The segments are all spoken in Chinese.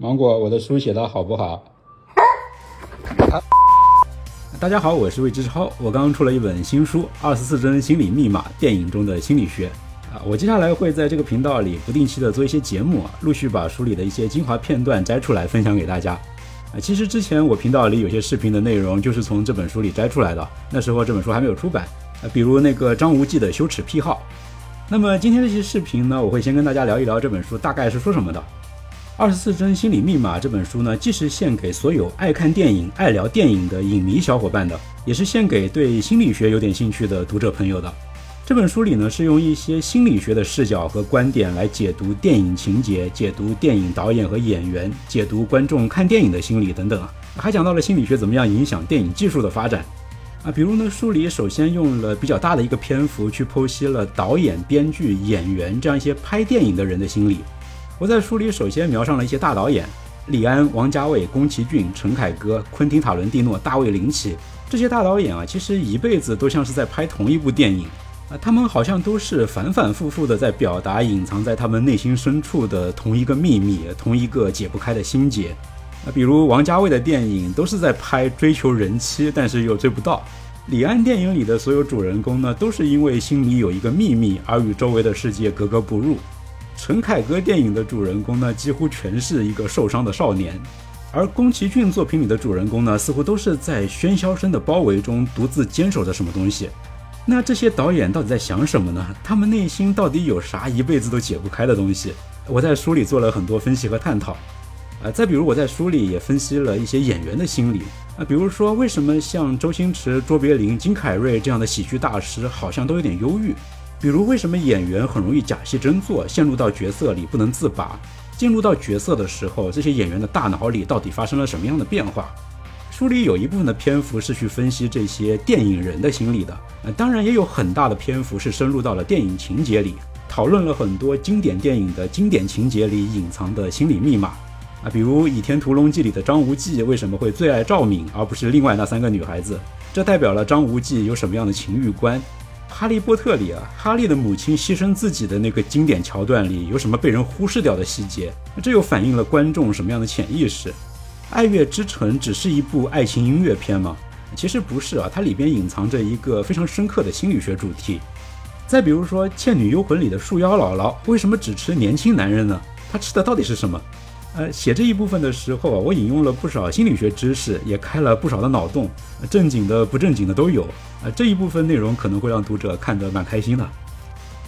芒果，我的书写的好不好？大家好，我是魏之超，我刚出了一本新书《二十四帧心理密码：电影中的心理学》啊，我接下来会在这个频道里不定期的做一些节目啊，陆续把书里的一些精华片段摘出来分享给大家啊。其实之前我频道里有些视频的内容就是从这本书里摘出来的，那时候这本书还没有出版啊，比如那个张无忌的羞耻癖好。那么今天这期视频呢，我会先跟大家聊一聊这本书大概是说什么的。《二十四帧心理密码》这本书呢，既是献给所有爱看电影、爱聊电影的影迷小伙伴的，也是献给对心理学有点兴趣的读者朋友的。这本书里呢，是用一些心理学的视角和观点来解读电影情节、解读电影导演和演员、解读观众看电影的心理等等啊，还讲到了心理学怎么样影响电影技术的发展啊。比如呢，书里首先用了比较大的一个篇幅去剖析了导演、编剧、演员这样一些拍电影的人的心理。我在书里首先描上了一些大导演，李安、王家卫、宫崎骏、陈凯歌、昆汀·塔伦蒂诺、大卫·林奇这些大导演啊，其实一辈子都像是在拍同一部电影啊，他们好像都是反反复复的在表达隐藏在他们内心深处的同一个秘密，同一个解不开的心结啊。比如王家卫的电影都是在拍追求人妻，但是又追不到；李安电影里的所有主人公呢，都是因为心里有一个秘密而与周围的世界格格不入。陈凯歌电影的主人公呢，几乎全是一个受伤的少年，而宫崎骏作品里的主人公呢，似乎都是在喧嚣声的包围中独自坚守着什么东西。那这些导演到底在想什么呢？他们内心到底有啥一辈子都解不开的东西？我在书里做了很多分析和探讨。啊，再比如我在书里也分析了一些演员的心理啊，比如说为什么像周星驰、卓别林、金凯瑞这样的喜剧大师，好像都有点忧郁。比如，为什么演员很容易假戏真做，陷入到角色里不能自拔？进入到角色的时候，这些演员的大脑里到底发生了什么样的变化？书里有一部分的篇幅是去分析这些电影人的心理的，呃，当然也有很大的篇幅是深入到了电影情节里，讨论了很多经典电影的经典情节里隐藏的心理密码啊，比如《倚天屠龙记》里的张无忌为什么会最爱赵敏，而不是另外那三个女孩子？这代表了张无忌有什么样的情欲观？哈利波特里啊，哈利的母亲牺牲自己的那个经典桥段里，有什么被人忽视掉的细节？这又反映了观众什么样的潜意识？《爱乐之城》只是一部爱情音乐片吗？其实不是啊，它里边隐藏着一个非常深刻的心理学主题。再比如说《倩女幽魂》里的树妖姥姥，为什么只吃年轻男人呢？她吃的到底是什么？呃，写这一部分的时候啊，我引用了不少心理学知识，也开了不少的脑洞，正经的、不正经的都有。啊，这一部分内容可能会让读者看得蛮开心的。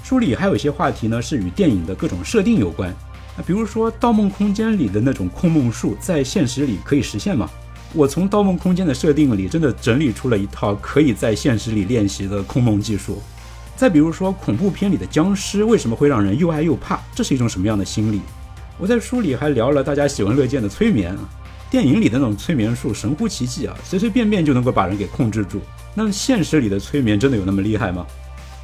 书里还有一些话题呢，是与电影的各种设定有关。啊，比如说《盗梦空间》里的那种控梦术，在现实里可以实现吗？我从《盗梦空间》的设定里真的整理出了一套可以在现实里练习的控梦技术。再比如说恐怖片里的僵尸为什么会让人又爱又怕？这是一种什么样的心理？我在书里还聊了大家喜闻乐见的催眠啊，电影里的那种催眠术神乎其技啊，随随便便就能够把人给控制住。那现实里的催眠真的有那么厉害吗？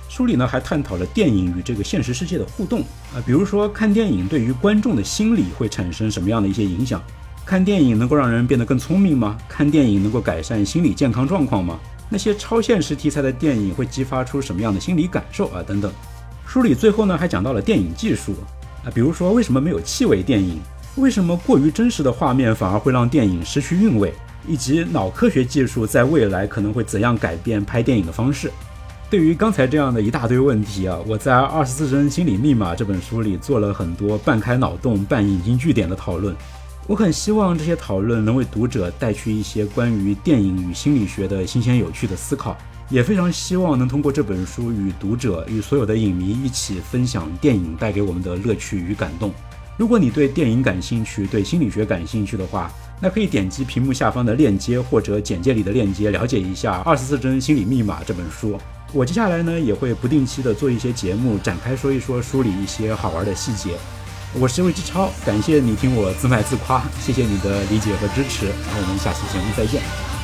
书里呢还探讨了电影与这个现实世界的互动啊，比如说看电影对于观众的心理会产生什么样的一些影响？看电影能够让人变得更聪明吗？看电影能够改善心理健康状况吗？那些超现实题材的电影会激发出什么样的心理感受啊？等等。书里最后呢还讲到了电影技术。啊，比如说，为什么没有气味电影？为什么过于真实的画面反而会让电影失去韵味？以及脑科学技术在未来可能会怎样改变拍电影的方式？对于刚才这样的一大堆问题啊，我在《二十四帧心理密码》这本书里做了很多半开脑洞、半引经据典的讨论。我很希望这些讨论能为读者带去一些关于电影与心理学的新鲜有趣的思考。也非常希望能通过这本书与读者、与所有的影迷一起分享电影带给我们的乐趣与感动。如果你对电影感兴趣，对心理学感兴趣的话，那可以点击屏幕下方的链接或者简介里的链接，了解一下《二十四帧心理密码》这本书。我接下来呢也会不定期的做一些节目，展开说一说书里一些好玩的细节。我是魏志超，感谢你听我自卖自夸，谢谢你的理解和支持，我们下期节目再见。